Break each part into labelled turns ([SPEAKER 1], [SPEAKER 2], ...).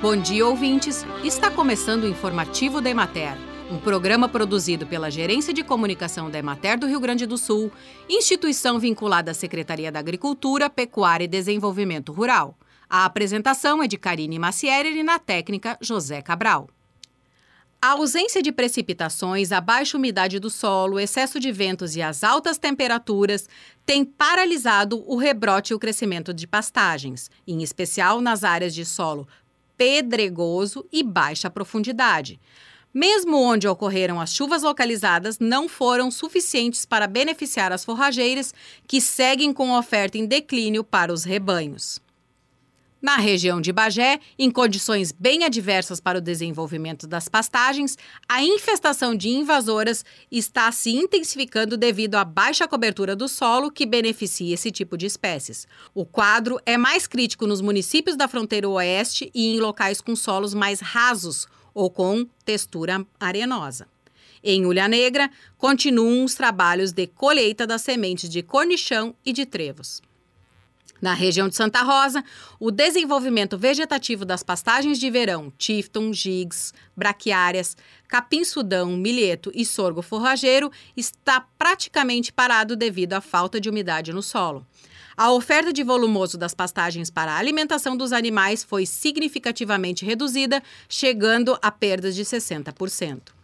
[SPEAKER 1] Bom dia, ouvintes. Está começando o informativo da Emater, um programa produzido pela Gerência de Comunicação da Emater do Rio Grande do Sul, instituição vinculada à Secretaria da Agricultura, Pecuária e Desenvolvimento Rural. A apresentação é de Karine Macieri e na técnica José Cabral. A ausência de precipitações, a baixa umidade do solo, o excesso de ventos e as altas temperaturas têm paralisado o rebrote e o crescimento de pastagens, em especial nas áreas de solo pedregoso e baixa profundidade. Mesmo onde ocorreram as chuvas localizadas, não foram suficientes para beneficiar as forrageiras, que seguem com oferta em declínio para os rebanhos. Na região de Bagé, em condições bem adversas para o desenvolvimento das pastagens, a infestação de invasoras está se intensificando devido à baixa cobertura do solo que beneficia esse tipo de espécies. O quadro é mais crítico nos municípios da fronteira oeste e em locais com solos mais rasos ou com textura arenosa. Em Ulha Negra, continuam os trabalhos de colheita das sementes de cornichão e de trevos. Na região de Santa Rosa, o desenvolvimento vegetativo das pastagens de verão, tifton, gigs, braquiárias, capim-sudão, milheto e sorgo forrageiro está praticamente parado devido à falta de umidade no solo. A oferta de volumoso das pastagens para a alimentação dos animais foi significativamente reduzida, chegando a perdas de 60%.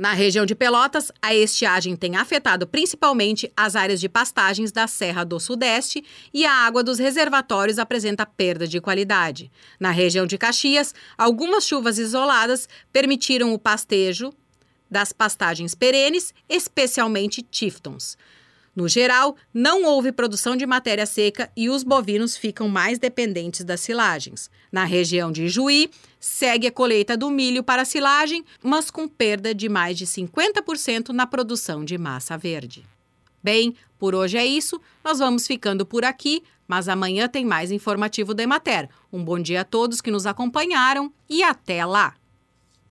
[SPEAKER 1] Na região de Pelotas, a estiagem tem afetado principalmente as áreas de pastagens da Serra do Sudeste e a água dos reservatórios apresenta perda de qualidade. Na região de Caxias, algumas chuvas isoladas permitiram o pastejo das pastagens perenes, especialmente tiftons. No geral, não houve produção de matéria seca e os bovinos ficam mais dependentes das silagens. Na região de Juí, segue a colheita do milho para silagem, mas com perda de mais de 50% na produção de massa verde. Bem, por hoje é isso. Nós vamos ficando por aqui, mas amanhã tem mais informativo da Emater. Um bom dia a todos que nos acompanharam e até lá!